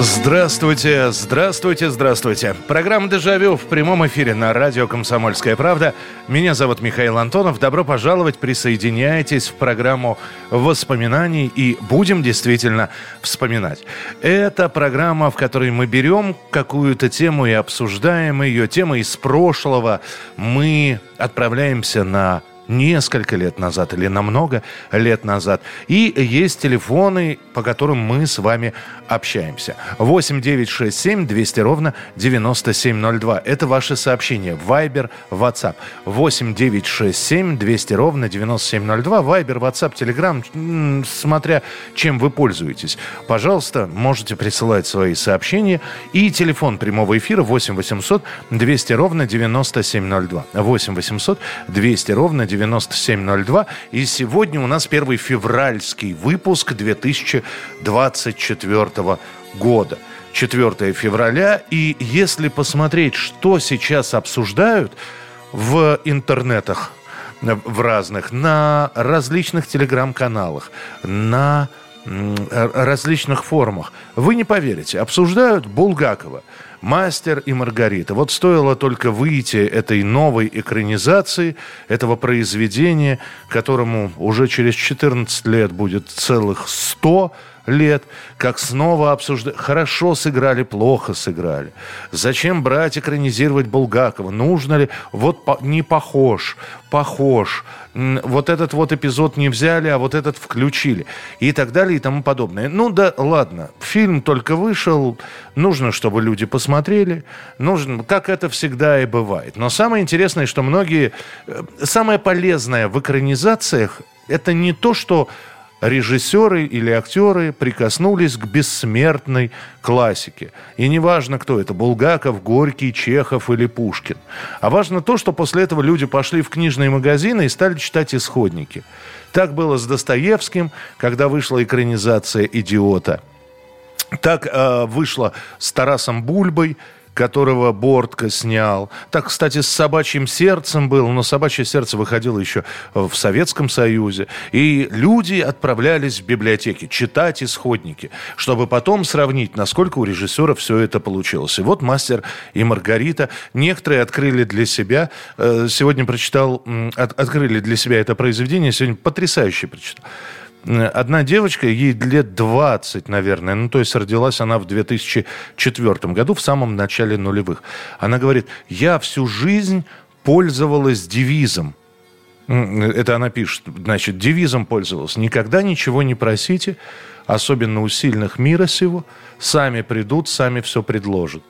Здравствуйте, здравствуйте, здравствуйте. Программа «Дежавю» в прямом эфире на радио «Комсомольская правда». Меня зовут Михаил Антонов. Добро пожаловать, присоединяйтесь в программу воспоминаний и будем действительно вспоминать. Это программа, в которой мы берем какую-то тему и обсуждаем ее. Тема из прошлого. Мы отправляемся на несколько лет назад или намного лет назад. И есть телефоны, по которым мы с вами общаемся. 8 9 6 7 200 ровно 9702. Это ваши сообщения. Вайбер, WhatsApp. 8 9 6 7 200 ровно 9702. Вайбер, WhatsApp, Telegram, смотря чем вы пользуетесь. Пожалуйста, можете присылать свои сообщения. И телефон прямого эфира 8 800 200 ровно 9702. 8 800 200 ровно 9702. 9702. И сегодня у нас первый февральский выпуск 2024 года. 4 февраля. И если посмотреть, что сейчас обсуждают в интернетах, в разных, на различных телеграм-каналах, на различных форумах. Вы не поверите, обсуждают Булгакова, «Мастер и Маргарита». Вот стоило только выйти этой новой экранизации, этого произведения, которому уже через 14 лет будет целых 100 лет, как снова обсуждать, хорошо сыграли, плохо сыграли. Зачем брать, экранизировать Булгакова? Нужно ли? Вот по, не похож, похож. Вот этот вот эпизод не взяли, а вот этот включили. И так далее и тому подобное. Ну да, ладно. Фильм только вышел. Нужно, чтобы люди посмотрели. Нужно, как это всегда и бывает. Но самое интересное, что многие... Э, самое полезное в экранизациях это не то, что режиссеры или актеры прикоснулись к бессмертной классике. И не важно, кто это, Булгаков, Горький, Чехов или Пушкин. А важно то, что после этого люди пошли в книжные магазины и стали читать исходники. Так было с Достоевским, когда вышла экранизация «Идиота». Так э, вышло с Тарасом Бульбой – которого Бортко снял. Так, кстати, с «Собачьим сердцем» был, но «Собачье сердце» выходило еще в Советском Союзе. И люди отправлялись в библиотеки читать исходники, чтобы потом сравнить, насколько у режиссера все это получилось. И вот «Мастер и Маргарита». Некоторые открыли для себя, э, сегодня прочитал, открыли для себя это произведение, сегодня потрясающе прочитал. Одна девочка, ей лет 20, наверное, ну, то есть родилась она в 2004 году, в самом начале нулевых. Она говорит, я всю жизнь пользовалась девизом. Это она пишет, значит, девизом пользовалась. Никогда ничего не просите, особенно у сильных мира сего. Сами придут, сами все предложат.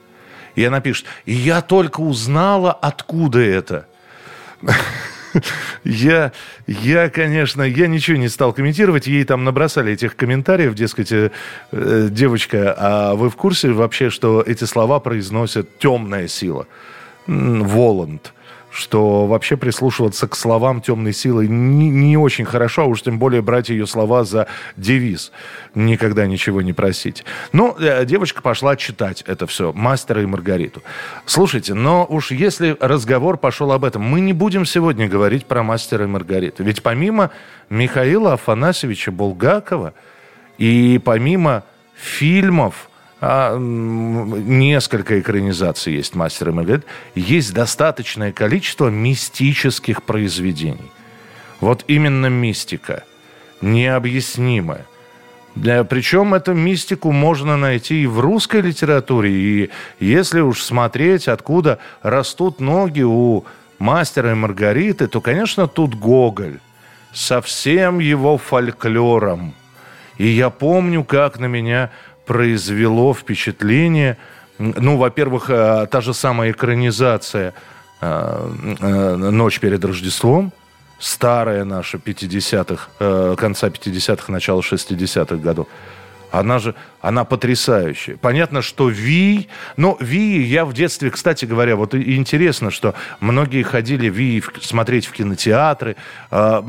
И она пишет, и я только узнала, откуда это. Я, я, конечно, я ничего не стал комментировать. Ей там набросали этих комментариев, дескать, э, э, девочка, а вы в курсе вообще, что эти слова произносят темная сила? Воланд что вообще прислушиваться к словам темной силы не, не очень хорошо, а уж тем более брать ее слова за девиз. Никогда ничего не просить. Ну, э, девочка пошла читать это все, «Мастера и Маргариту». Слушайте, но уж если разговор пошел об этом, мы не будем сегодня говорить про «Мастера и Маргариту». Ведь помимо Михаила Афанасьевича Булгакова и помимо фильмов, а, несколько экранизаций есть «Мастер и Маргарита», есть достаточное количество мистических произведений. Вот именно мистика, необъяснимая. Да, причем эту мистику можно найти и в русской литературе. И если уж смотреть, откуда растут ноги у мастера и Маргариты, то, конечно, тут Гоголь со всем его фольклором. И я помню, как на меня произвело впечатление. Ну, во-первых, э, та же самая экранизация э, э, «Ночь перед Рождеством», старая наша 50-х, конца 50-х, начала 60-х годов. Она же, она потрясающая. Понятно, что Ви, но Ви, я в детстве, кстати говоря, вот интересно, что многие ходили Ви смотреть в кинотеатры. А,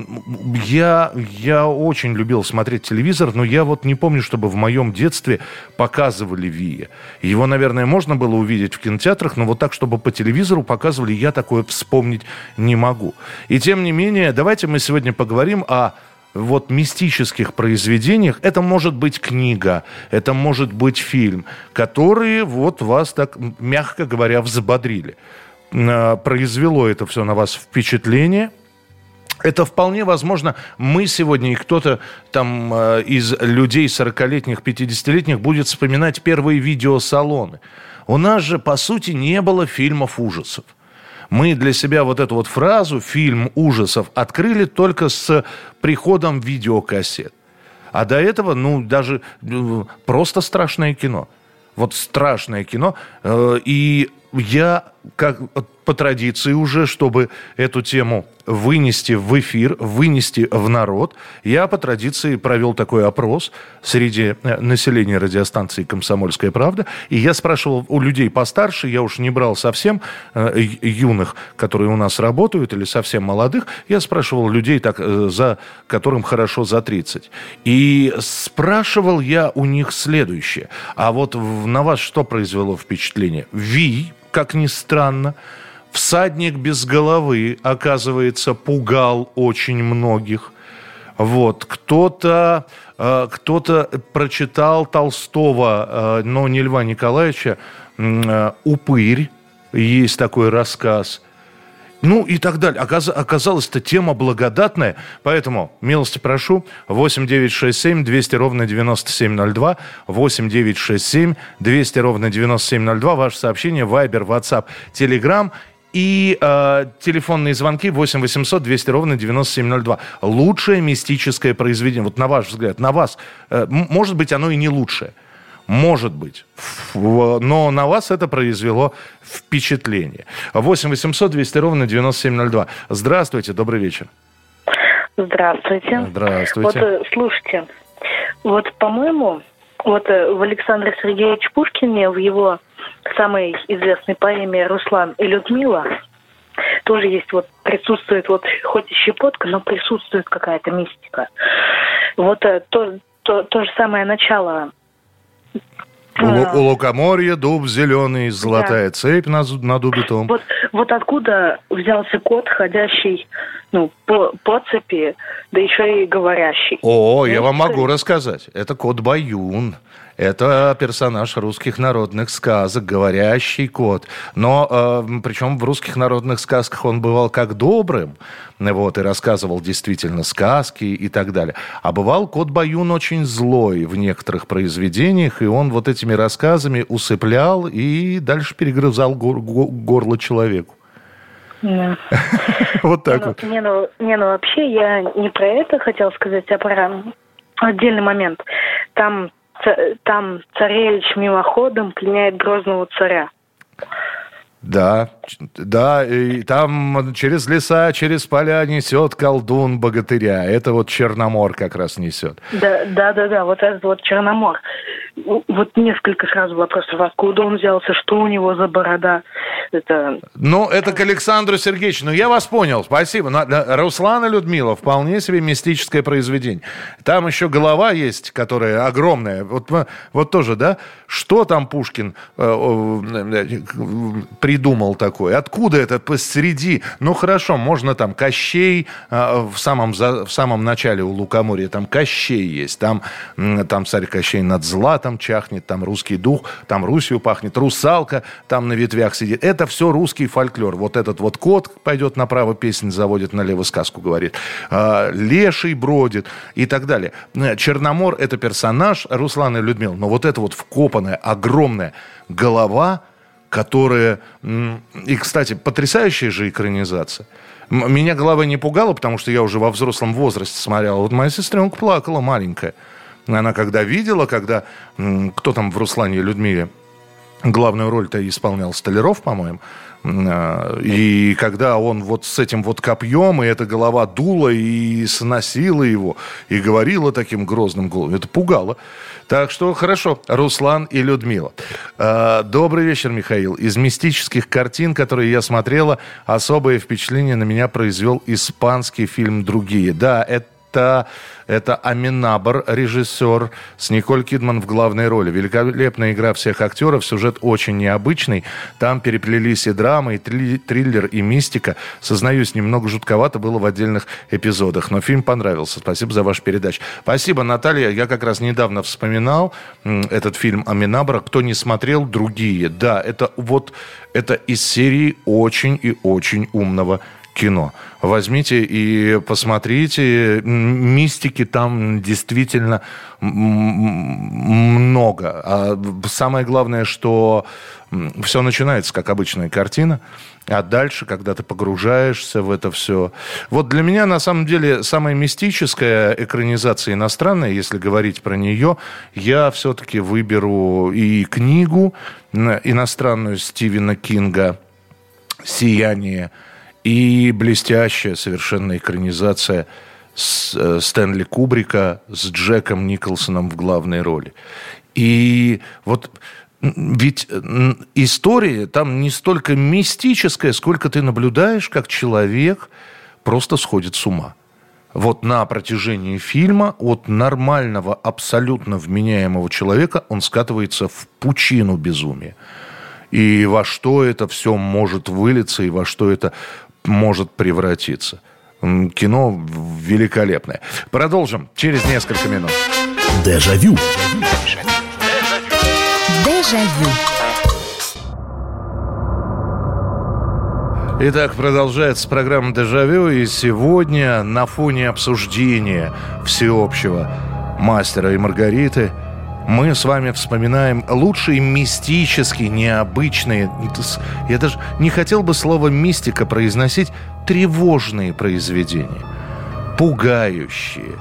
я, я очень любил смотреть телевизор, но я вот не помню, чтобы в моем детстве показывали Ви. Его, наверное, можно было увидеть в кинотеатрах, но вот так, чтобы по телевизору показывали, я такое вспомнить не могу. И тем не менее, давайте мы сегодня поговорим о вот мистических произведениях, это может быть книга, это может быть фильм, которые вот вас так, мягко говоря, взбодрили. А, произвело это все на вас впечатление – это вполне возможно. Мы сегодня и кто-то там э, из людей 40-летних, 50-летних будет вспоминать первые видеосалоны. У нас же, по сути, не было фильмов ужасов мы для себя вот эту вот фразу «фильм ужасов» открыли только с приходом видеокассет. А до этого, ну, даже э, просто страшное кино. Вот страшное кино. Э, и я, как по традиции уже, чтобы эту тему вынести в эфир, вынести в народ, я по традиции провел такой опрос среди э, населения радиостанции «Комсомольская правда». И я спрашивал у людей постарше, я уж не брал совсем э, юных, которые у нас работают, или совсем молодых, я спрашивал людей, так, э, за, которым хорошо за 30. И спрашивал я у них следующее. А вот на вас что произвело впечатление? Ви, как ни странно, Всадник без головы, оказывается, пугал очень многих. Вот. Кто-то э, кто прочитал Толстого, э, но не Льва Николаевича, э, «Упырь», есть такой рассказ – ну и так далее. Оказ, оказалось-то тема благодатная. Поэтому, милости прошу, 8 9 6 7 200 ровно 9702, 8 9 6 7 200 ровно 9702, ваше сообщение, Viber, WhatsApp, Telegram и э, телефонные звонки 8 800 200 ровно 9702. Лучшее мистическое произведение, вот на ваш взгляд, на вас, э, может быть, оно и не лучшее. Может быть. Но на вас это произвело впечатление. 8 800 200 ровно 9702. Здравствуйте, добрый вечер. Здравствуйте. Здравствуйте. Вот, э, слушайте, вот, по-моему, вот э, в Александре Сергеевиче Пушкине, в его самой известной поэме «Руслан и Людмила» тоже есть вот, присутствует вот, хоть и щепотка, но присутствует какая-то мистика. Вот э, то, то, то же самое начало у, у лукоморья дуб зеленый, золотая да. цепь на, на дубе том. Вот, вот откуда взялся кот, ходящий ну, по, по цепи, да еще и говорящий. О, я вам могу рассказать. Это кот Баюн. Это персонаж русских народных сказок, говорящий кот. Но э, причем в русских народных сказках он бывал как добрым, вот, и рассказывал действительно сказки и так далее. А бывал кот Баюн очень злой в некоторых произведениях, и он вот этими рассказами усыплял и дальше перегрызал гор- горло человеку. Да. Вот так вот. Не, ну, не, ну вообще я не про это хотел сказать, а про отдельный момент. Там там царевич мимоходом пленяет грозного царя. Да, да, и там через леса, через поля несет колдун богатыря. Это вот Черномор как раз несет. Да, да, да, да, вот этот вот Черномор. Вот несколько сразу вопросов. Откуда он взялся, что у него за борода? Это... Ну, это к Александру Сергеевичу. Ну, я вас понял, спасибо. Руслана Людмила, вполне себе мистическое произведение. Там еще голова есть, которая огромная. Вот, вот тоже, да? Что там Пушкин э, э, придумал такое? Откуда это посреди? Ну, хорошо, можно там Кощей э, в, самом, в самом начале у Лукоморья, там Кощей есть. Там, там царь Кощей над златом чахнет, там русский дух, там Русью пахнет, русалка там на ветвях сидит. Это все русский фольклор. Вот этот вот кот пойдет направо, песнь заводит, налево сказку говорит. Леший бродит и так далее. Черномор – это персонаж Руслана и Людмила. Но вот это вот вкопанная огромная голова, которая... И, кстати, потрясающая же экранизация. Меня голова не пугала, потому что я уже во взрослом возрасте смотрел. Вот моя сестренка плакала маленькая. Она когда видела, когда... Кто там в Руслане и Людмиле? главную роль-то исполнял Столяров, по-моему. А, и когда он вот с этим вот копьем, и эта голова дула и сносила его, и говорила таким грозным голосом, это пугало. Так что хорошо, Руслан и Людмила. А, добрый вечер, Михаил. Из мистических картин, которые я смотрела, особое впечатление на меня произвел испанский фильм «Другие». Да, это это, это Аминабр, режиссер, с Николь Кидман в главной роли. Великолепная игра всех актеров, сюжет очень необычный. Там переплелись и драма, и триллер, и мистика. Сознаюсь, немного жутковато было в отдельных эпизодах, но фильм понравился. Спасибо за вашу передачу. Спасибо, Наталья. Я как раз недавно вспоминал этот фильм Аминабра. Кто не смотрел, другие. Да, это вот это из серии очень и очень умного кино. Возьмите и посмотрите. Мистики там действительно много. А самое главное, что все начинается как обычная картина, а дальше, когда ты погружаешься в это все... Вот для меня, на самом деле, самая мистическая экранизация иностранная, если говорить про нее, я все-таки выберу и книгу иностранную Стивена Кинга «Сияние», и блестящая совершенно экранизация с, э, Стэнли Кубрика с Джеком Николсоном в главной роли. И вот ведь история там не столько мистическая, сколько ты наблюдаешь, как человек просто сходит с ума. Вот на протяжении фильма от нормального, абсолютно вменяемого человека он скатывается в пучину безумия. И во что это все может вылиться, и во что это может превратиться. Кино великолепное. Продолжим через несколько минут. Дежавю. Дежавю. Итак, продолжается программа «Дежавю», и сегодня на фоне обсуждения всеобщего «Мастера и Маргариты» мы с вами вспоминаем лучшие мистические, необычные, я даже не хотел бы слово «мистика» произносить, тревожные произведения, пугающие.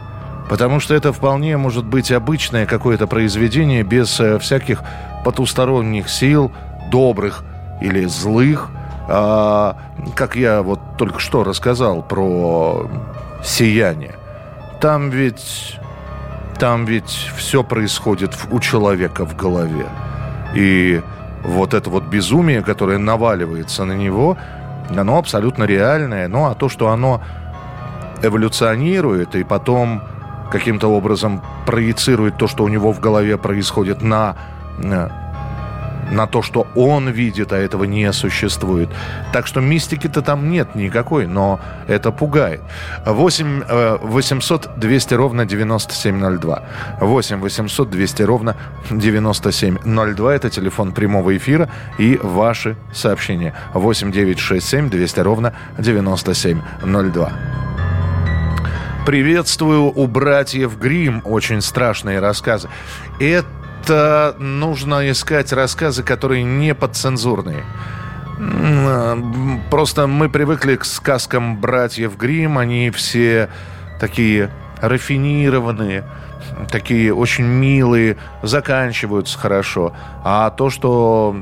Потому что это вполне может быть обычное какое-то произведение без э, всяких потусторонних сил, добрых или злых. А, как я вот только что рассказал про сияние. Там ведь там ведь все происходит у человека в голове. И вот это вот безумие, которое наваливается на него, оно абсолютно реальное. Ну, а то, что оно эволюционирует и потом каким-то образом проецирует то, что у него в голове происходит на на то, что он видит, а этого не существует. Так что мистики-то там нет никакой, но это пугает. 8 800 200 ровно 9702. 8 800 200 ровно 9702. Это телефон прямого эфира и ваши сообщения. 8 9 6 7 200 ровно 9702. Приветствую у братьев Грим. Очень страшные рассказы. Это это нужно искать рассказы, которые не подцензурные. Просто мы привыкли к сказкам братьев Грим, они все такие рафинированные, такие очень милые, заканчиваются хорошо. А то, что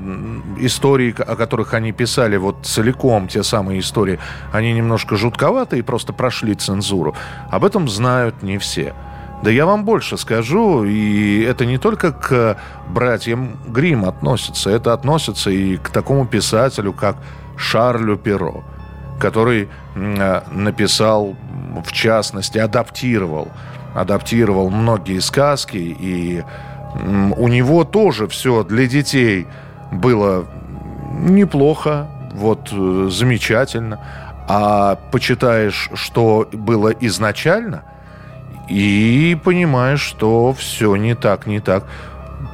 истории, о которых они писали, вот целиком те самые истории, они немножко жутковатые просто прошли цензуру, об этом знают не все. Да я вам больше скажу, и это не только к братьям Грим относится, это относится и к такому писателю, как Шарлю Перо, который э, написал, в частности, адаптировал, адаптировал многие сказки, и у него тоже все для детей было неплохо, вот э, замечательно. А почитаешь, что было изначально – и понимаешь, что все не так, не так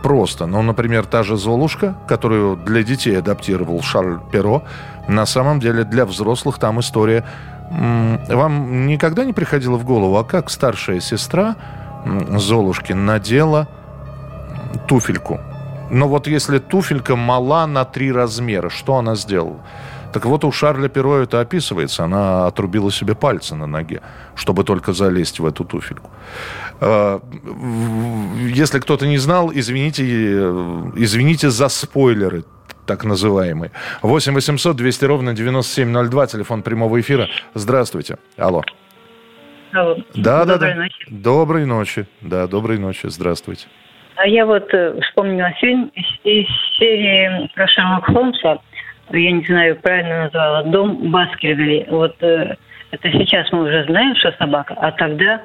просто. Ну, например, та же «Золушка», которую для детей адаптировал Шарль Перо, на самом деле для взрослых там история... Вам никогда не приходило в голову, а как старшая сестра Золушки надела туфельку? Но вот если туфелька мала на три размера, что она сделала? Так вот, у Шарля Перо это описывается. Она отрубила себе пальцы на ноге, чтобы только залезть в эту туфельку. А, если кто-то не знал, извините, извините за спойлеры так называемые. 8 800 200 ровно 9702, телефон прямого эфира. Здравствуйте. Алло. Алло. Да, доброй да, да. Ночи. Доброй ночи. Да, доброй ночи. Здравствуйте. А я вот э, вспомнила фильм из, из серии про Шерлока Холмса. Я не знаю, правильно назвала. Дом Баскервилли. Вот э, это сейчас мы уже знаем, что собака, а тогда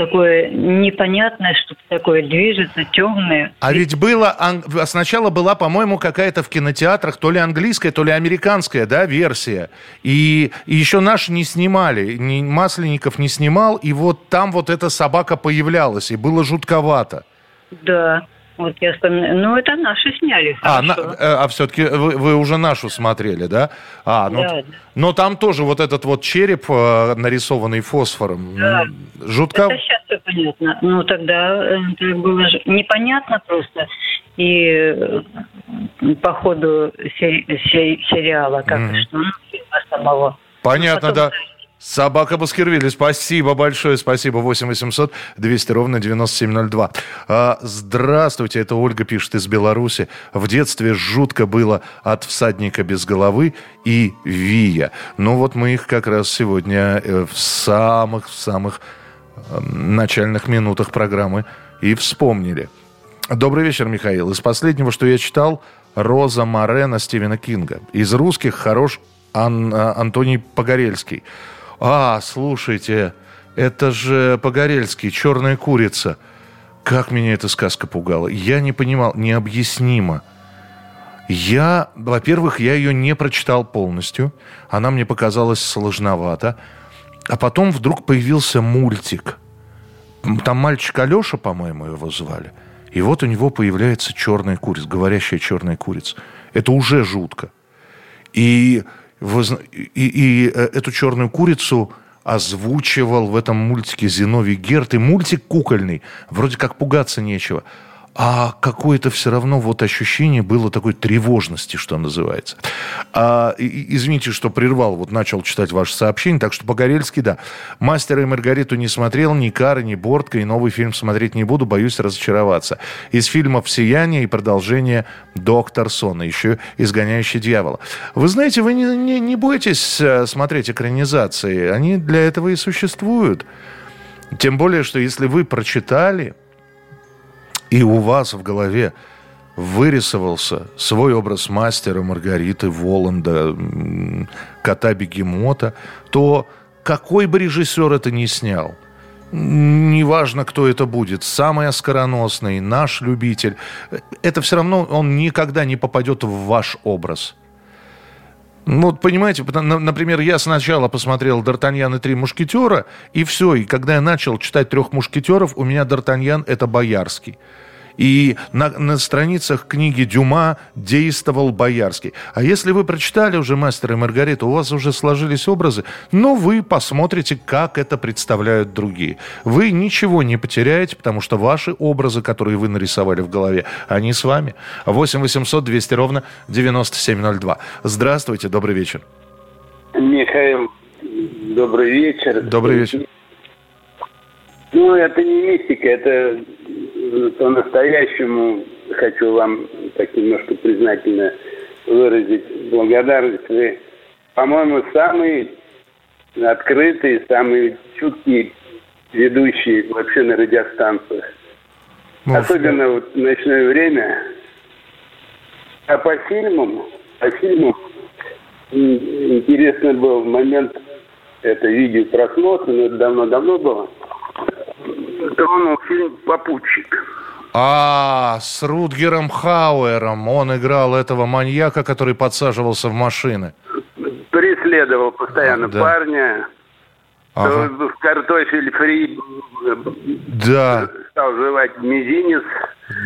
такое непонятное, что-то такое движется, темное. А ведь было, сначала была, по-моему, какая-то в кинотеатрах то ли английская, то ли американская, да, версия. И, и еще наши не снимали, не, Масленников не снимал, и вот там вот эта собака появлялась, и было жутковато. Да. Вот я вспоминаю. Ну, это наши сняли. А, на, э, а все-таки вы, вы уже нашу смотрели, да? А, ну, да. Но там тоже вот этот вот череп, э, нарисованный фосфором. Да. Ну, жутко. Это сейчас все понятно. Ну, тогда э, это было же непонятно просто. И по ходу сериала, как mm-hmm. что, ну, самого. Понятно, Потом, да. Собака Баскервилли, спасибо большое, спасибо. 8 800 200 ровно 9702. А, здравствуйте, это Ольга пишет из Беларуси. В детстве жутко было от всадника без головы и Вия. Ну вот мы их как раз сегодня э, в самых-самых эм, начальных минутах программы и вспомнили. Добрый вечер, Михаил. Из последнего, что я читал, «Роза Морена» Стивена Кинга. Из русских хорош Ан, а, Антоний Погорельский. А, слушайте, это же Погорельский, «Черная курица». Как меня эта сказка пугала. Я не понимал, необъяснимо. Я, во-первых, я ее не прочитал полностью. Она мне показалась сложновато. А потом вдруг появился мультик. Там мальчик Алеша, по-моему, его звали. И вот у него появляется черная курица, говорящая черная курица. Это уже жутко. И и, и э, эту черную курицу озвучивал в этом мультике Зиновий Герт. И мультик кукольный. Вроде как пугаться нечего а какое-то все равно вот ощущение было такой тревожности, что называется. А, извините, что прервал, вот начал читать ваше сообщение, так что Погорельский, да. «Мастера и Маргариту» не смотрел, ни «Кары», ни «Бортка», и новый фильм смотреть не буду, боюсь разочароваться. Из фильмов «Сияние» и продолжение «Доктор Сон», еще «Изгоняющий дьявола». Вы знаете, вы не, не, не бойтесь э, смотреть экранизации, они для этого и существуют. Тем более, что если вы прочитали и у вас в голове вырисовался свой образ мастера Маргариты Воланда, кота Бегемота, то какой бы режиссер это ни снял, неважно, кто это будет, самый оскароносный, наш любитель, это все равно он никогда не попадет в ваш образ. Ну, вот понимаете, например, я сначала посмотрел «Д'Артаньян и три мушкетера», и все, и когда я начал читать «Трех мушкетеров», у меня «Д'Артаньян» — это Боярский. И на, на страницах книги Дюма действовал Боярский. А если вы прочитали уже «Мастера и Маргариту», у вас уже сложились образы, но вы посмотрите, как это представляют другие. Вы ничего не потеряете, потому что ваши образы, которые вы нарисовали в голове, они с вами. 8 800 200 ровно 9702. Здравствуйте, добрый вечер. Михаил, добрый вечер. Добрый вечер. Ну, это не мистика, это по-настоящему хочу вам так немножко признательно выразить благодарность. Вы, по-моему, самый открытый, самый чуткий ведущий вообще на радиостанциях. Может, Особенно вот в ночное время. А по фильмам, по фильмам интересно был момент, это видео просмотра, но это давно-давно было тронул фильм «Попутчик». А, с Рутгером Хауэром. Он играл этого маньяка, который подсаживался в машины. Преследовал постоянно да. парня. Ага. В картофель фри да. стал жевать мизинец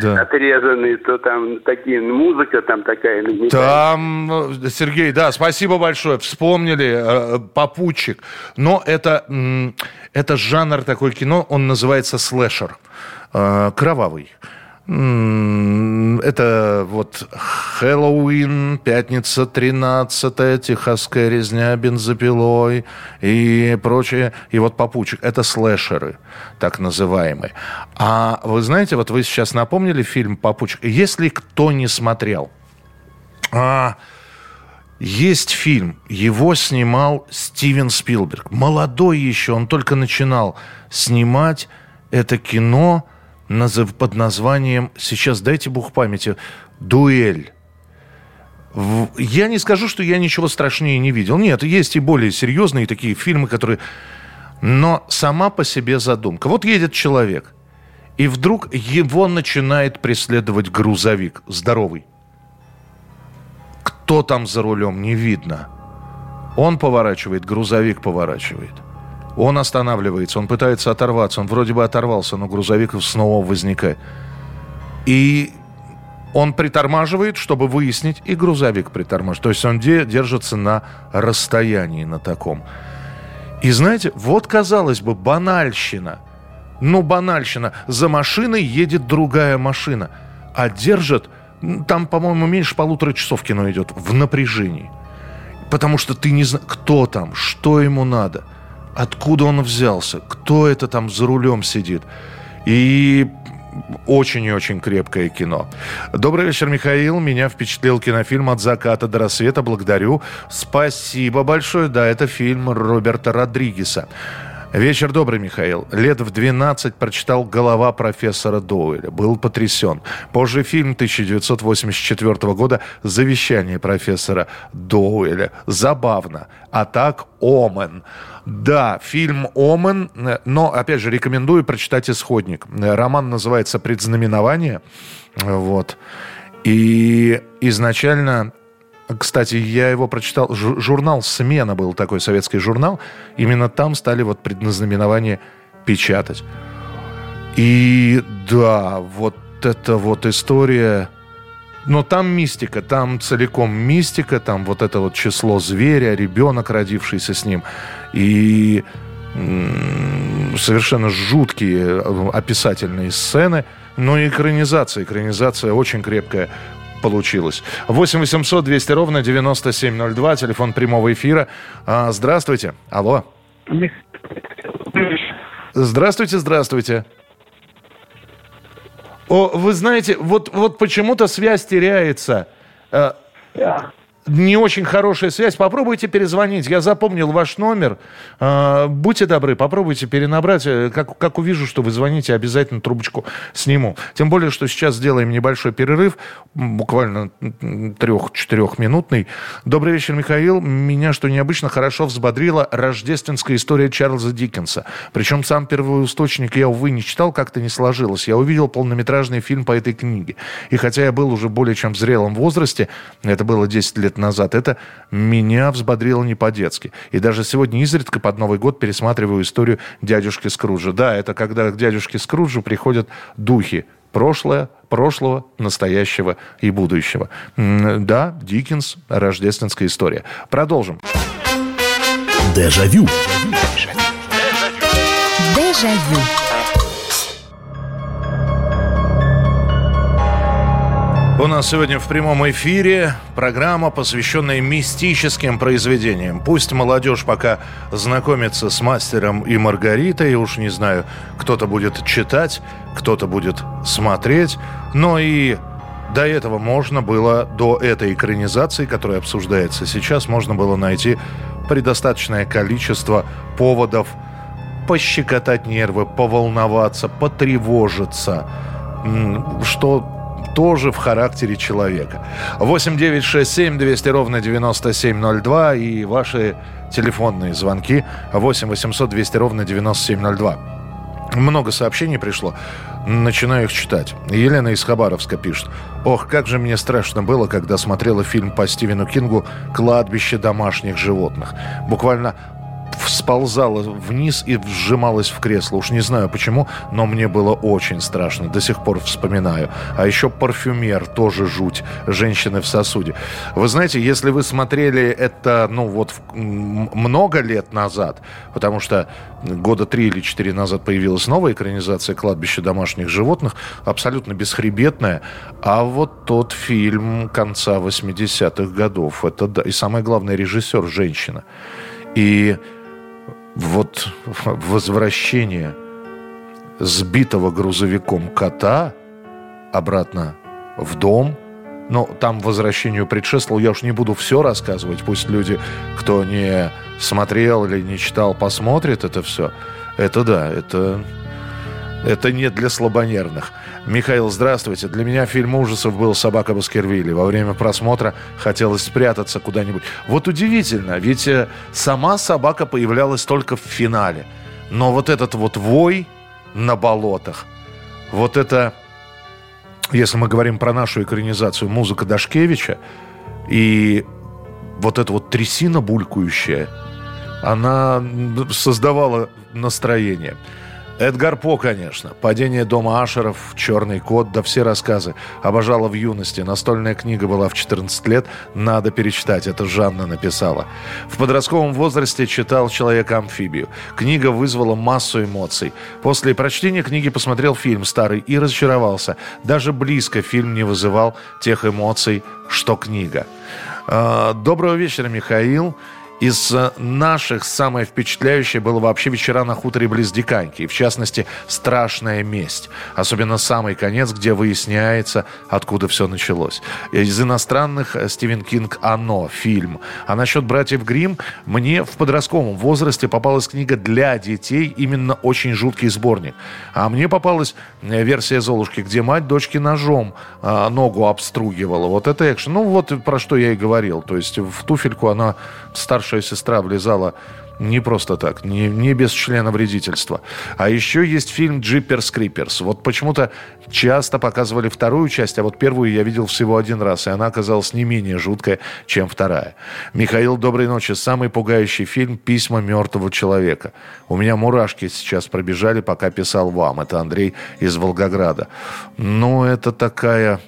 да. отрезанный, то там такие, музыка там такая. Там, Сергей, да, спасибо большое, вспомнили, э, попутчик. Но это, это жанр такой кино, он называется слэшер, э, кровавый. Это вот Хэллоуин, пятница 13 техасская резня бензопилой и прочее. И вот попутчик. Это слэшеры, так называемые. А вы знаете, вот вы сейчас напомнили фильм «Попутчик». Если кто не смотрел, а, есть фильм, его снимал Стивен Спилберг. Молодой еще, он только начинал снимать это кино под названием, сейчас дайте бог памяти, «Дуэль». Я не скажу, что я ничего страшнее не видел. Нет, есть и более серьезные такие фильмы, которые... Но сама по себе задумка. Вот едет человек, и вдруг его начинает преследовать грузовик здоровый. Кто там за рулем, не видно. Он поворачивает, грузовик поворачивает. Он останавливается, он пытается оторваться. Он вроде бы оторвался, но грузовик снова возникает. И он притормаживает, чтобы выяснить, и грузовик притормаживает. То есть он держится на расстоянии на таком. И знаете, вот казалось бы, банальщина. Ну, банальщина. За машиной едет другая машина. А держит, там, по-моему, меньше полутора часов кино идет в напряжении. Потому что ты не знаешь, кто там, что ему надо, откуда он взялся, кто это там за рулем сидит. И очень и очень крепкое кино. Добрый вечер, Михаил. Меня впечатлил кинофильм «От заката до рассвета». Благодарю. Спасибо большое. Да, это фильм Роберта Родригеса. Вечер добрый, Михаил. Лет в 12 прочитал «Голова профессора Доуэля». Был потрясен. Позже фильм 1984 года «Завещание профессора Доуэля». Забавно. А так «Омен». Да, фильм «Омен», но, опять же, рекомендую прочитать «Исходник». Роман называется «Предзнаменование». Вот. И изначально кстати, я его прочитал. Журнал «Смена» был такой советский журнал. Именно там стали вот предназнаменование печатать. И да, вот это вот история... Но там мистика, там целиком мистика, там вот это вот число зверя, ребенок, родившийся с ним. И совершенно жуткие э, описательные сцены, но экранизация. Экранизация очень крепкая получилось. 8 800 200 ровно 9702, телефон прямого эфира. А, здравствуйте. Алло. Здравствуйте, здравствуйте. О, вы знаете, вот, вот почему-то связь теряется. Э, не очень хорошая связь, попробуйте перезвонить. Я запомнил ваш номер. А, будьте добры, попробуйте перенабрать. Э, как, как увижу, что вы звоните, обязательно трубочку сниму. Тем более, что сейчас сделаем небольшой перерыв, буквально трех-четырехминутный. Добрый вечер, Михаил. Меня, что необычно, хорошо взбодрила рождественская история Чарльза Диккенса. Причем сам первый источник я, увы, не читал, как-то не сложилось. Я увидел полнометражный фильм по этой книге. И хотя я был уже более чем в зрелом возрасте, это было 10 лет лет назад, это меня взбодрило не по-детски. И даже сегодня изредка под Новый год пересматриваю историю дядюшки Скруджа. Да, это когда к дядюшке Скруджу приходят духи прошлое, прошлого, настоящего и будущего. Да, Диккенс, рождественская история. Продолжим. Дежавю. Дежавю. У нас сегодня в прямом эфире программа, посвященная мистическим произведениям. Пусть молодежь пока знакомится с мастером и Маргаритой, уж не знаю, кто-то будет читать, кто-то будет смотреть, но и до этого можно было, до этой экранизации, которая обсуждается сейчас, можно было найти предостаточное количество поводов пощекотать нервы, поволноваться, потревожиться, что тоже в характере человека. 8 9 6 7 200 ровно 9702 и ваши телефонные звонки 8 800 200 ровно 9702. Много сообщений пришло. Начинаю их читать. Елена из Хабаровска пишет. Ох, как же мне страшно было, когда смотрела фильм по Стивену Кингу «Кладбище домашних животных». Буквально сползала вниз и сжималась в кресло. Уж не знаю почему, но мне было очень страшно. До сих пор вспоминаю. А еще парфюмер, тоже жуть. Женщины в сосуде. Вы знаете, если вы смотрели это, ну вот, много лет назад, потому что года три или четыре назад появилась новая экранизация «Кладбище домашних животных», абсолютно бесхребетная. А вот тот фильм конца 80-х годов, это да. И самое главное, режиссер – женщина. И вот возвращение сбитого грузовиком кота обратно в дом – но там возвращению предшествовал. Я уж не буду все рассказывать. Пусть люди, кто не смотрел или не читал, посмотрит это все. Это да, это, это не для слабонервных. Михаил, здравствуйте. Для меня фильм ужасов был «Собака Баскервилли». Во время просмотра хотелось спрятаться куда-нибудь. Вот удивительно, ведь э, сама собака появлялась только в финале. Но вот этот вот вой на болотах, вот это если мы говорим про нашу экранизацию, музыка Дашкевича и вот эта вот трясина булькающая, она создавала настроение. Эдгар По, конечно. «Падение дома Ашеров», «Черный кот», да все рассказы. Обожала в юности. Настольная книга была в 14 лет. Надо перечитать. Это Жанна написала. В подростковом возрасте читал «Человека-амфибию». Книга вызвала массу эмоций. После прочтения книги посмотрел фильм старый и разочаровался. Даже близко фильм не вызывал тех эмоций, что книга. А, доброго вечера, Михаил. Из э, наших самое впечатляющее было вообще вечера на хуторе близ Диканьки. В частности, «Страшная месть». Особенно самый конец, где выясняется, откуда все началось. Из иностранных э, Стивен Кинг «Оно» фильм. А насчет «Братьев Грим мне в подростковом возрасте попалась книга для детей, именно очень жуткий сборник. А мне попалась э, версия «Золушки», где мать дочки ножом ногу обстругивала. Вот это экшен. Ну, вот про что я и говорил. То есть в туфельку она старшая сестра влезала не просто так, не, не без члена вредительства. А еще есть фильм «Джиперс Криперс». Вот почему-то часто показывали вторую часть, а вот первую я видел всего один раз, и она оказалась не менее жуткая, чем вторая. Михаил, доброй ночи. Самый пугающий фильм «Письма мертвого человека». У меня мурашки сейчас пробежали, пока писал вам. Это Андрей из Волгограда. Ну, это такая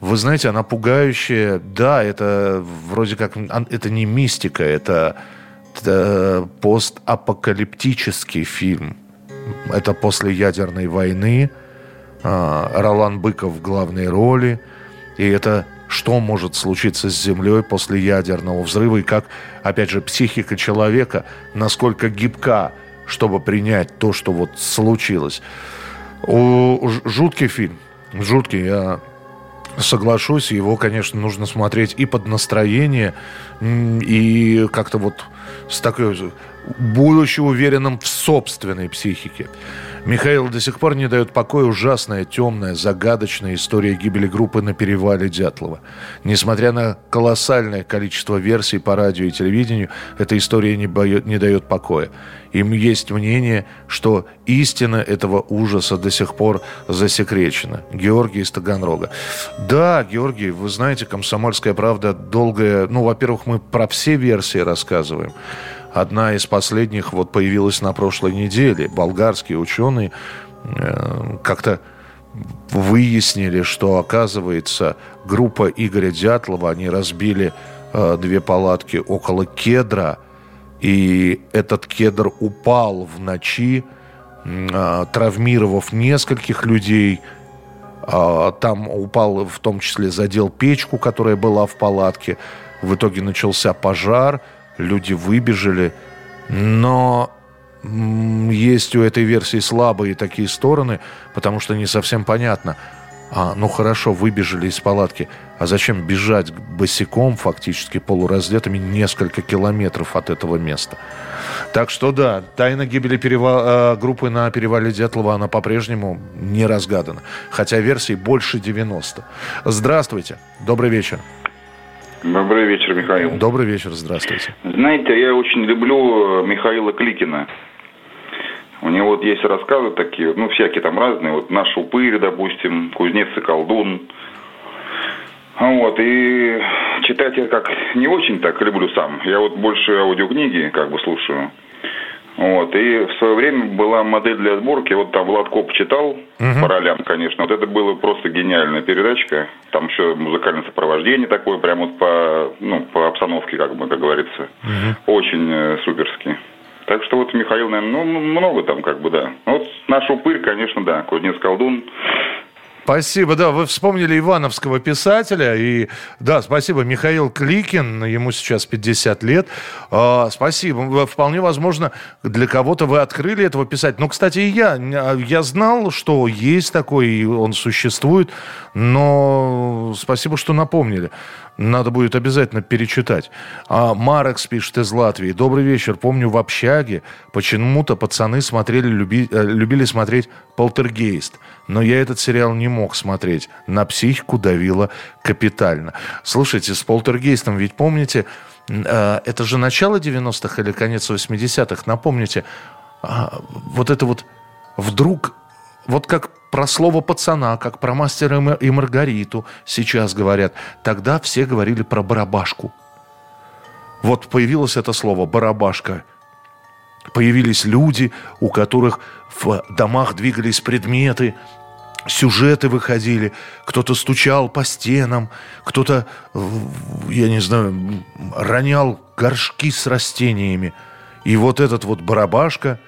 вы знаете, она пугающая. Да, это вроде как... Это не мистика, это, это постапокалиптический фильм. Это после ядерной войны. А, Ролан Быков в главной роли. И это что может случиться с Землей после ядерного взрыва, и как, опять же, психика человека, насколько гибка, чтобы принять то, что вот случилось. О, жуткий фильм. Жуткий. Я соглашусь, его, конечно, нужно смотреть и под настроение, и как-то вот с такой, будучи уверенным в собственной психике. Михаил до сих пор не дает покоя ужасная, темная, загадочная история гибели группы на перевале Дятлова. Несмотря на колоссальное количество версий по радио и телевидению, эта история не, боет, не дает покоя. Им есть мнение, что истина этого ужаса до сих пор засекречена. Георгий из Таганрога. Да, Георгий, вы знаете, «Комсомольская правда» долгая... Ну, во-первых, мы про все версии рассказываем. Одна из последних вот появилась на прошлой неделе. Болгарские ученые э, как-то выяснили, что, оказывается, группа Игоря Дятлова, они разбили э, две палатки около кедра, и этот кедр упал в ночи, э, травмировав нескольких людей. Э, там упал, в том числе, задел печку, которая была в палатке. В итоге начался пожар – люди выбежали, но есть у этой версии слабые такие стороны, потому что не совсем понятно. А, ну хорошо, выбежали из палатки. А зачем бежать босиком, фактически полураздетыми, несколько километров от этого места? Так что да, тайна гибели перева... Э, группы на перевале Дятлова, она по-прежнему не разгадана. Хотя версий больше 90. Здравствуйте, добрый вечер. Добрый вечер, Михаил. Добрый вечер, здравствуйте. Знаете, я очень люблю э, Михаила Кликина. У него вот есть рассказы такие, ну, всякие там разные. Вот «Наш упырь», допустим, «Кузнец и колдун». Вот, и читать я как не очень так люблю сам. Я вот больше аудиокниги как бы слушаю. Вот. И в свое время была модель для сборки. Вот там Влад Коп читал угу. по ролям, конечно. Вот это было просто гениальная передачка. Там еще музыкальное сопровождение такое, прямо вот по, ну, по обстановке, как бы, как говорится. Угу. Очень э, суперски. Так что вот Михаил, наверное, ну, много там как бы, да. Вот наш упырь, конечно, да. Кузнец Колдун. Спасибо, да, вы вспомнили ивановского писателя, и да, спасибо, Михаил Кликин, ему сейчас 50 лет, а, спасибо, вполне возможно, для кого-то вы открыли этого писателя, ну, кстати, и я, я знал, что есть такой, и он существует, но спасибо, что напомнили. Надо будет обязательно перечитать. А Марекс пишет из Латвии. Добрый вечер. Помню, в общаге почему-то пацаны смотрели, люби, э, любили смотреть «Полтергейст». Но я этот сериал не мог смотреть. На психику давило капитально. Слушайте, с «Полтергейстом» ведь помните, э, это же начало 90-х или конец 80-х. Напомните, а, вот это вот вдруг вот как про слово пацана, как про мастера и Маргариту сейчас говорят. Тогда все говорили про барабашку. Вот появилось это слово «барабашка». Появились люди, у которых в домах двигались предметы, сюжеты выходили, кто-то стучал по стенам, кто-то, я не знаю, ронял горшки с растениями. И вот этот вот барабашка –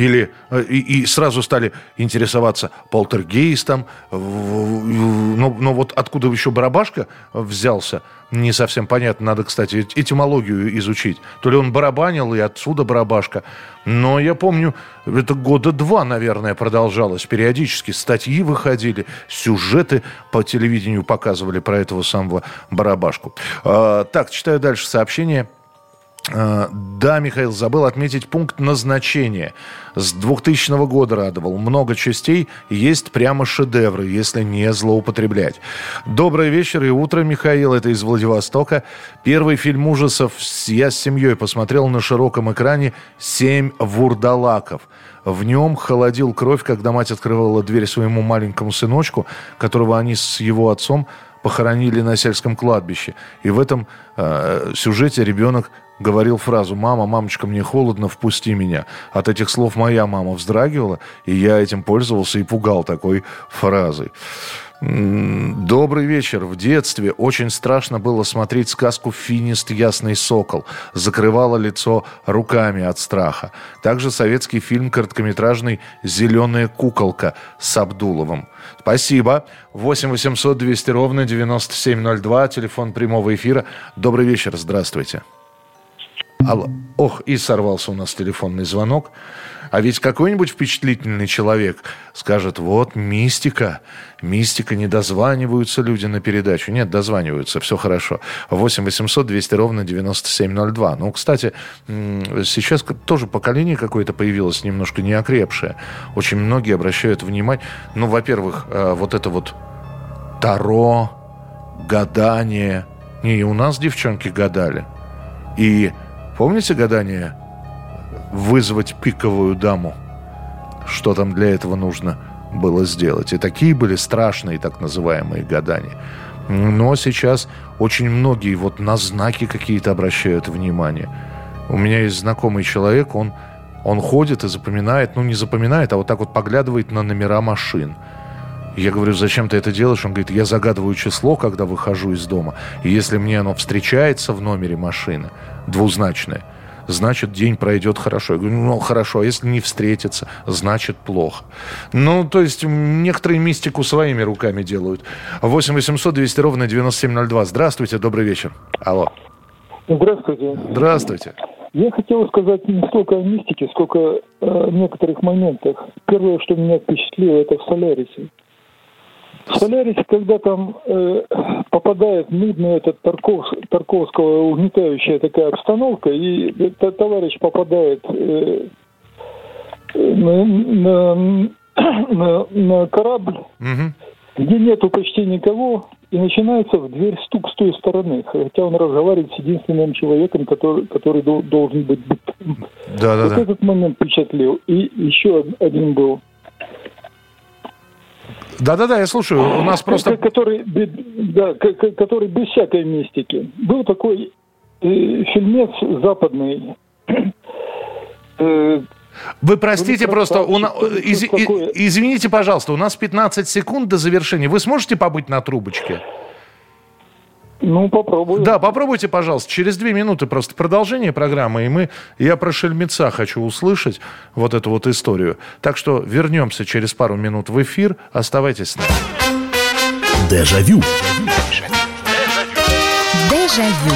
или э, и, и сразу стали интересоваться полтергейстом. Но, но вот откуда еще барабашка взялся, не совсем понятно. Надо, кстати, этимологию изучить. То ли он барабанил, и отсюда барабашка. Но я помню, это года два, наверное, продолжалось. Периодически статьи выходили, сюжеты по телевидению показывали про этого самого барабашку. А, так, читаю дальше сообщение. А, да, Михаил, забыл отметить пункт назначения. С 2000 года радовал. Много частей, есть прямо шедевры, если не злоупотреблять. Добрый вечер и утро, Михаил. Это из Владивостока. Первый фильм ужасов я с семьей посмотрел на широком экране «Семь вурдалаков». В нем холодил кровь, когда мать открывала дверь своему маленькому сыночку, которого они с его отцом похоронили на сельском кладбище. И в этом э, сюжете ребенок говорил фразу «Мама, мамочка, мне холодно, впусти меня». От этих слов моя мама вздрагивала, и я этим пользовался и пугал такой фразой. Добрый вечер. В детстве очень страшно было смотреть сказку «Финист. Ясный сокол». Закрывало лицо руками от страха. Также советский фильм короткометражный «Зеленая куколка» с Абдуловым. Спасибо. 8 800 200 ровно 9702. Телефон прямого эфира. Добрый вечер. Здравствуйте. Ох, и сорвался у нас телефонный звонок. А ведь какой-нибудь впечатлительный человек скажет, вот мистика, мистика, не дозваниваются люди на передачу. Нет, дозваниваются, все хорошо. 8 800 200 ровно 9702. Ну, кстати, сейчас тоже поколение какое-то появилось немножко неокрепшее. Очень многие обращают внимание. Ну, во-первых, э, вот это вот таро, гадание. Не, и у нас девчонки гадали. И Помните гадание? Вызвать пиковую даму. Что там для этого нужно было сделать? И такие были страшные так называемые гадания. Но сейчас очень многие вот на знаки какие-то обращают внимание. У меня есть знакомый человек, он, он ходит и запоминает, ну не запоминает, а вот так вот поглядывает на номера машин. Я говорю, зачем ты это делаешь? Он говорит, я загадываю число, когда выхожу из дома. И если мне оно встречается в номере машины, двузначное, значит, день пройдет хорошо. Я говорю, ну, хорошо, а если не встретится, значит, плохо. Ну, то есть, некоторые мистику своими руками делают. 8 800 200 ровно 9702. Здравствуйте, добрый вечер. Алло. Здравствуйте. Здравствуйте. Я хотел сказать не столько о мистике, сколько о некоторых моментах. Первое, что меня впечатлило, это в Солярисе. Солярис, когда там э, попадает нудная этот Тарков, Тарковского угнетающая такая обстановка, и этот товарищ попадает э, на, на, на, на корабль, угу. где нету почти никого, и начинается в дверь стук с той стороны, хотя он разговаривает с единственным человеком, который, который должен быть. Да, да, вот да. этот момент впечатлил. И еще один был Да-да-да, я слушаю. У нас просто... Который, да, который без всякой мистики. Был такой э, фильмец западный. Э, Вы простите просто, у, из, извините, пожалуйста, у нас 15 секунд до завершения. Вы сможете побыть на трубочке? Ну, попробую. Да, попробуйте, пожалуйста. Через две минуты просто продолжение программы, и мы, я про Шельмеца хочу услышать вот эту вот историю. Так что вернемся через пару минут в эфир. Оставайтесь с нами. Дежавю. Дежавю.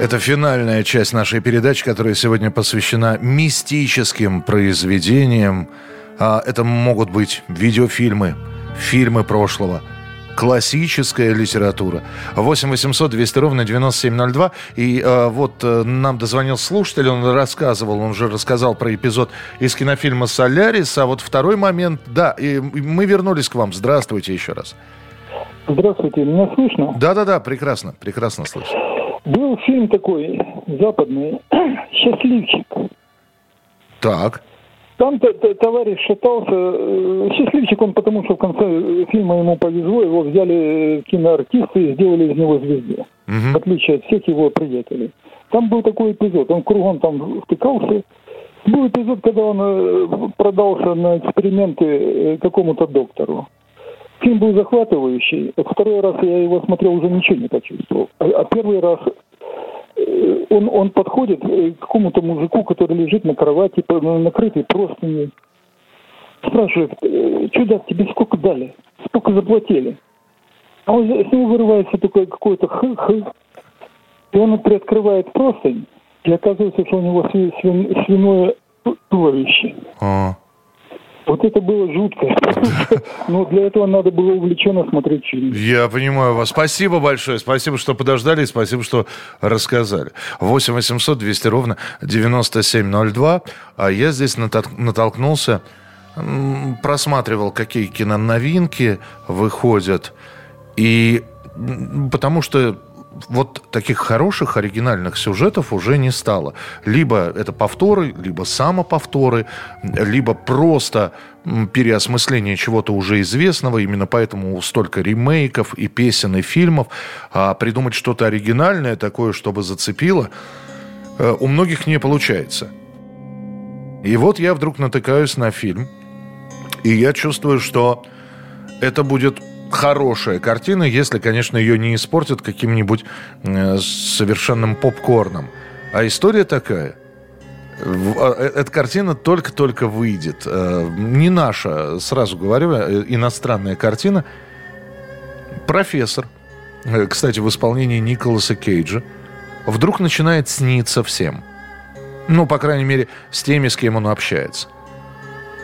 Это финальная часть нашей передачи, которая сегодня посвящена мистическим произведениям, это могут быть видеофильмы, фильмы прошлого, классическая литература. 8 800 200 ровно 9702. И э, вот э, нам дозвонил слушатель, он рассказывал, он уже рассказал про эпизод из кинофильма «Солярис». А вот второй момент, да, и мы вернулись к вам. Здравствуйте еще раз. Здравствуйте, меня слышно? Да-да-да, прекрасно, прекрасно слышно. Был фильм такой западный «Счастливчик». Так. Там товарищ шатался, э, счастливчик он, потому что в конце фильма ему повезло, его взяли киноартисты и сделали из него звезду, угу. в отличие от всех его приятелей. Там был такой эпизод, он кругом там втыкался. Был эпизод, когда он э, продался на эксперименты э, какому-то доктору. Фильм был захватывающий. Второй раз я его смотрел, уже ничего не почувствовал. А, а первый раз Э, он, он подходит э, к какому-то мужику, который лежит на кровати, накрытый простыней. Спрашивает, «Э, чудак, тебе сколько дали? Сколько заплатили? А он, с него вырывается такой какой-то х-х. И он приоткрывает простынь, и оказывается, что у него свиное туловище. А. Вот это было жутко. Но для этого надо было увлеченно смотреть фильм. Я понимаю вас. Спасибо большое. Спасибо, что подождали. Спасибо, что рассказали. 8 800 200 ровно 9702. А я здесь натолкнулся, просматривал, какие киноновинки выходят. И потому что вот таких хороших оригинальных сюжетов уже не стало. Либо это повторы, либо самоповторы, либо просто переосмысление чего-то уже известного. Именно поэтому столько ремейков и песен, и фильмов. А придумать что-то оригинальное такое, чтобы зацепило, э, у многих не получается. И вот я вдруг натыкаюсь на фильм, и я чувствую, что это будет хорошая картина, если, конечно, ее не испортят каким-нибудь э, совершенным попкорном. А история такая. А, э, эта картина только-только выйдет. Э, не наша, сразу говорю, э, иностранная картина. Профессор, кстати, в исполнении Николаса Кейджа, вдруг начинает сниться всем. Ну, по крайней мере, с теми, с кем он общается.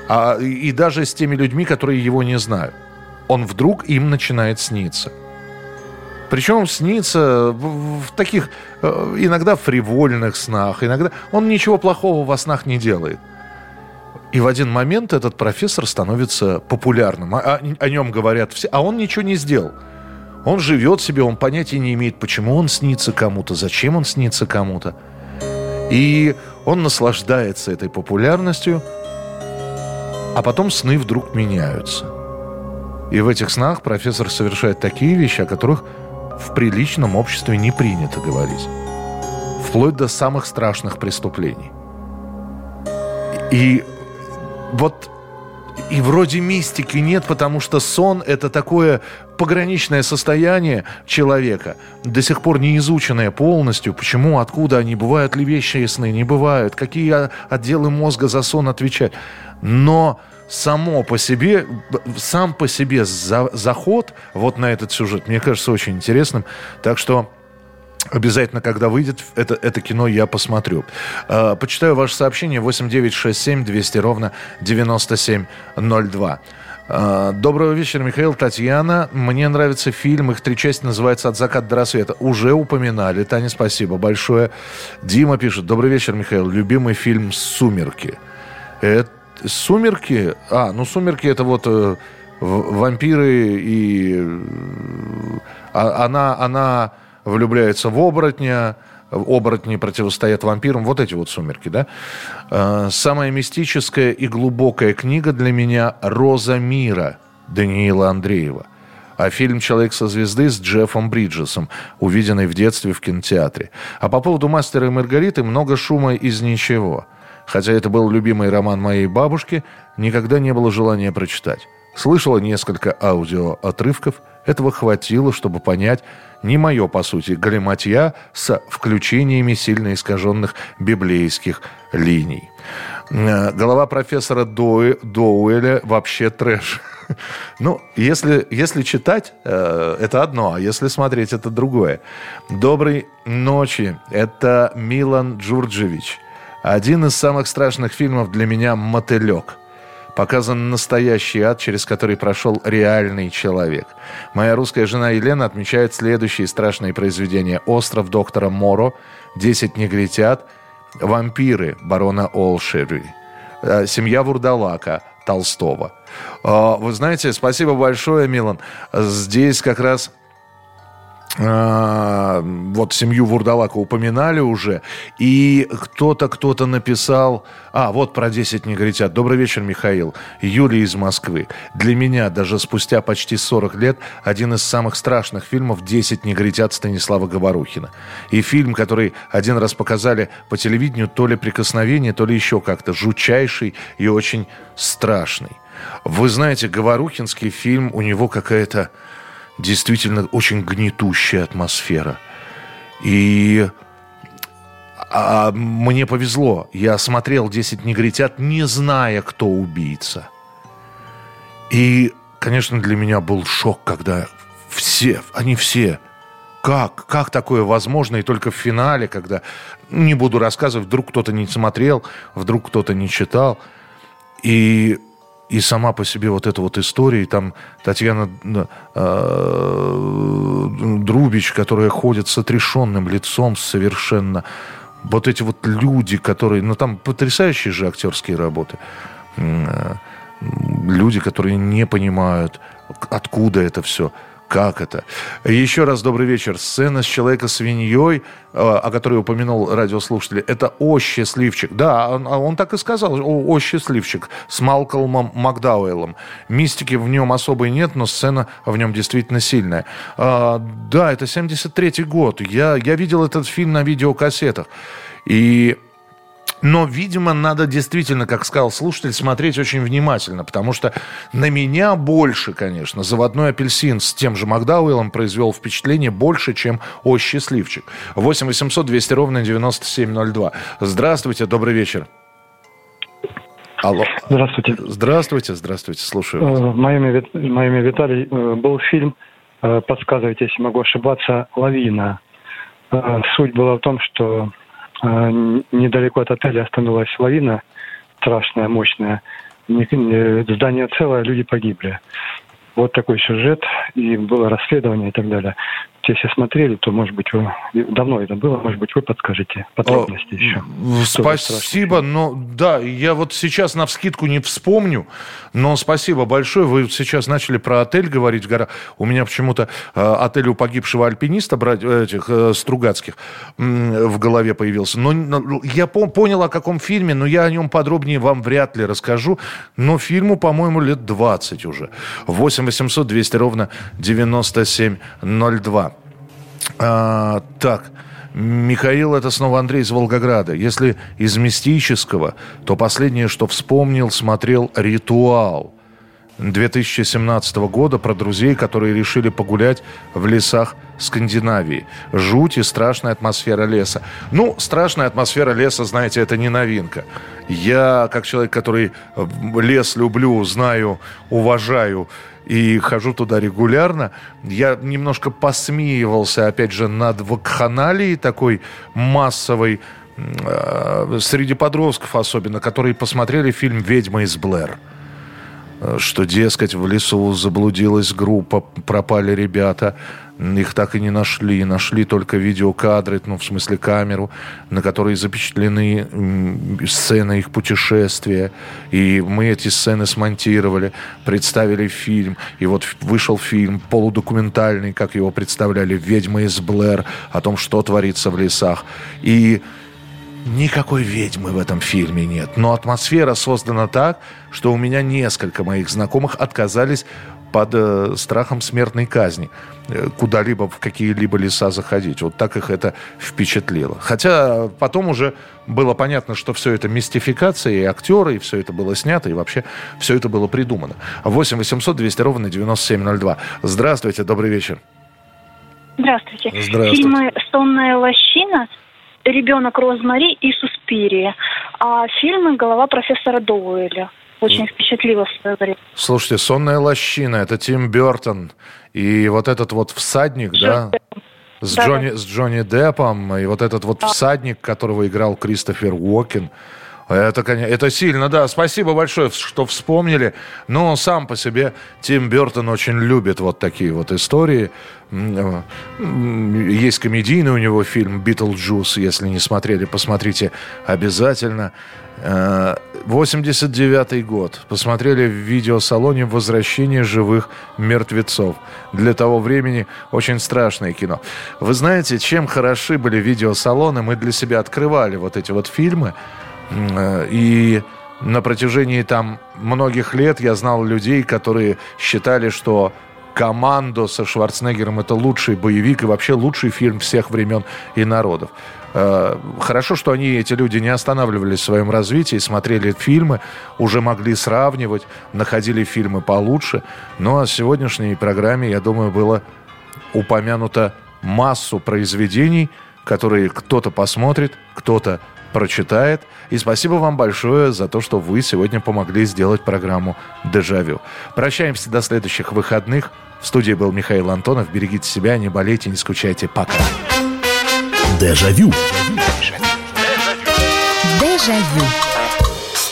А, и даже с теми людьми, которые его не знают он вдруг им начинает сниться. Причем снится в, таких э, иногда фривольных снах, иногда он ничего плохого во снах не делает. И в один момент этот профессор становится популярным. О, о, о нем говорят все, а он ничего не сделал. Он живет себе, он понятия не имеет, почему он снится кому-то, зачем он снится кому-то. И он наслаждается этой популярностью, а потом сны вдруг меняются. И в этих снах профессор совершает такие вещи, о которых в приличном обществе не принято говорить. Вплоть до самых страшных преступлений. И вот и вроде мистики нет, потому что сон – это такое пограничное состояние человека, до сих пор не изученное полностью. Почему, откуда они, бывают ли вещи сны, не бывают, какие отделы мозга за сон отвечают. Но само по себе, сам по себе за, заход вот на этот сюжет, мне кажется, очень интересным. Так что Обязательно, когда выйдет это, это кино, я посмотрю. Э, почитаю ваше сообщение 8967 200 ровно 9702. Э, доброго вечера, Михаил, Татьяна. Мне нравится фильм, их три части называется «От заката до рассвета». Уже упоминали. Таня, спасибо большое. Дима пишет. Добрый вечер, Михаил. Любимый фильм «Сумерки». Это Сумерки, а, ну Сумерки это вот э, вампиры и э, а, она, она влюбляется в оборотня, оборотни противостоят вампирам. Вот эти вот «Сумерки», да? Э, самая мистическая и глубокая книга для меня «Роза мира» Даниила Андреева. А фильм «Человек со звезды» с Джеффом Бриджесом, увиденный в детстве в кинотеатре. А по поводу «Мастера и Маргариты» много шума из ничего. Хотя это был любимый роман моей бабушки, никогда не было желания прочитать. Слышала несколько аудиоотрывков. Этого хватило, чтобы понять, не мое, по сути, галиматья с включениями сильно искаженных библейских линий. Э, голова профессора Доу, Доуэля вообще трэш. Ну, если, если читать, э, это одно, а если смотреть, это другое. Доброй ночи. Это Милан Джурджевич. Один из самых страшных фильмов для меня «Мотылек». Показан настоящий ад, через который прошел реальный человек. Моя русская жена Елена отмечает следующие страшные произведения. «Остров доктора Моро», «Десять негритят», «Вампиры» барона Олшери, э, «Семья Вурдалака», Толстого. А, вы знаете, спасибо большое, Милан. Здесь как раз вот семью Вурдалака упоминали уже, и кто-то, кто-то написал, а, вот про 10 негритят. Добрый вечер, Михаил. Юлия из Москвы. Для меня, даже спустя почти 40 лет, один из самых страшных фильмов «10 негритят» Станислава Говорухина. И фильм, который один раз показали по телевидению, то ли прикосновение, то ли еще как-то, жучайший и очень страшный. Вы знаете, Говорухинский фильм, у него какая-то действительно очень гнетущая атмосфера. И а мне повезло. Я смотрел «10 негритят», не зная, кто убийца. И, конечно, для меня был шок, когда все, они все, как, как такое возможно, и только в финале, когда, не буду рассказывать, вдруг кто-то не смотрел, вдруг кто-то не читал. И и сама по себе вот эта вот история, и там Татьяна э, Друбич, которая ходит с отрешенным лицом совершенно. Вот эти вот люди, которые... Ну, там потрясающие же актерские работы. Э, люди, которые не понимают, откуда это все. Как это? Еще раз добрый вечер. Сцена с человека-свиньей, э, о которой упомянул радиослушатель, это «О, счастливчик». Да, он, он так и сказал, «О, о счастливчик» с Малкольмом Макдауэллом. Мистики в нем особой нет, но сцена в нем действительно сильная. А, да, это 73-й год. Я, я видел этот фильм на видеокассетах. И но, видимо, надо действительно, как сказал слушатель, смотреть очень внимательно, потому что на меня больше, конечно, заводной апельсин с тем же Макдауэллом произвел впечатление больше, чем «О, счастливчик». 8 800 200 ровно 9702. Здравствуйте, добрый вечер. Алло. Здравствуйте. Здравствуйте, здравствуйте, слушаю. Вас. Э, мое имя, Виталий. Э, был фильм, э, подсказывайте, если могу ошибаться, «Лавина». Суть была в том, что недалеко от отеля остановилась лавина страшная, мощная. Здание целое, люди погибли. Вот такой сюжет, и было расследование и так далее если смотрели, то, может быть, вы... давно это было, может быть, вы подскажете подробности О, еще. Спасибо, но да, я вот сейчас на вскидку не вспомню, но спасибо большое. Вы сейчас начали про отель говорить, гора. У меня почему-то э, отель у погибшего альпиниста брать, э, этих э, Стругацких э, в голове появился. Но, но я по понял, о каком фильме, но я о нем подробнее вам вряд ли расскажу. Но фильму, по-моему, лет 20 уже. 8 800 200 ровно 9702. А, так, Михаил, это снова Андрей из Волгограда. Если из мистического, то последнее, что вспомнил, смотрел «Ритуал». 2017 года про друзей, которые решили погулять в лесах Скандинавии. Жуть и страшная атмосфера леса. Ну, страшная атмосфера леса, знаете, это не новинка. Я, как человек, который лес люблю, знаю, уважаю и хожу туда регулярно. Я немножко посмеивался, опять же, над вакханалией такой массовой, э, среди подростков особенно, которые посмотрели фильм «Ведьма из Блэр». Э, что, дескать, в лесу заблудилась группа, пропали ребята, их так и не нашли. Нашли только видеокадры, ну, в смысле камеру, на которой запечатлены сцены их путешествия. И мы эти сцены смонтировали, представили фильм. И вот вышел фильм полудокументальный, как его представляли, «Ведьма из Блэр», о том, что творится в лесах. И Никакой ведьмы в этом фильме нет. Но атмосфера создана так, что у меня несколько моих знакомых отказались под э, страхом смертной казни э, куда-либо в какие-либо леса заходить. Вот так их это впечатлило. Хотя потом уже было понятно, что все это мистификация, и актеры, и все это было снято, и вообще все это было придумано. 8 800 200 ровно 9702. Здравствуйте, добрый вечер. Здравствуйте. Здравствуйте. Фильмы «Сонная лощина» ребенок Розмари и Суспирия. А фильмы «Голова профессора Доуэля». Очень впечатлило в свое время. Слушайте, «Сонная лощина» — это Тим Бертон. И вот этот вот всадник, да? С, да, Джонни, да. с Джонни Деппом. И вот этот вот да. всадник, которого играл Кристофер Уокен. Это, конечно, это сильно, да. Спасибо большое, что вспомнили. Но сам по себе Тим Бертон очень любит вот такие вот истории. Э, есть комедийный у него фильм «Битлджус». Если не смотрели, посмотрите обязательно. 89 э, год. Посмотрели в видеосалоне «Возвращение живых мертвецов». Для того времени очень страшное кино. Вы знаете, чем хороши были видеосалоны? Мы для себя открывали вот эти вот фильмы – Э, и на протяжении там многих лет я знал людей, которые считали, что «Командо» со Шварценеггером – это лучший боевик и вообще лучший фильм всех времен и народов. Э, хорошо, что они, эти люди, не останавливались в своем развитии, смотрели фильмы, уже могли сравнивать, находили фильмы получше. Ну, а в сегодняшней программе, я думаю, было упомянуто массу произведений, которые кто-то посмотрит, кто-то прочитает. И спасибо вам большое за то, что вы сегодня помогли сделать программу «Дежавю». Прощаемся до следующих выходных. В студии был Михаил Антонов. Берегите себя, не болейте, не скучайте. Пока. Дежавю. Дежавю.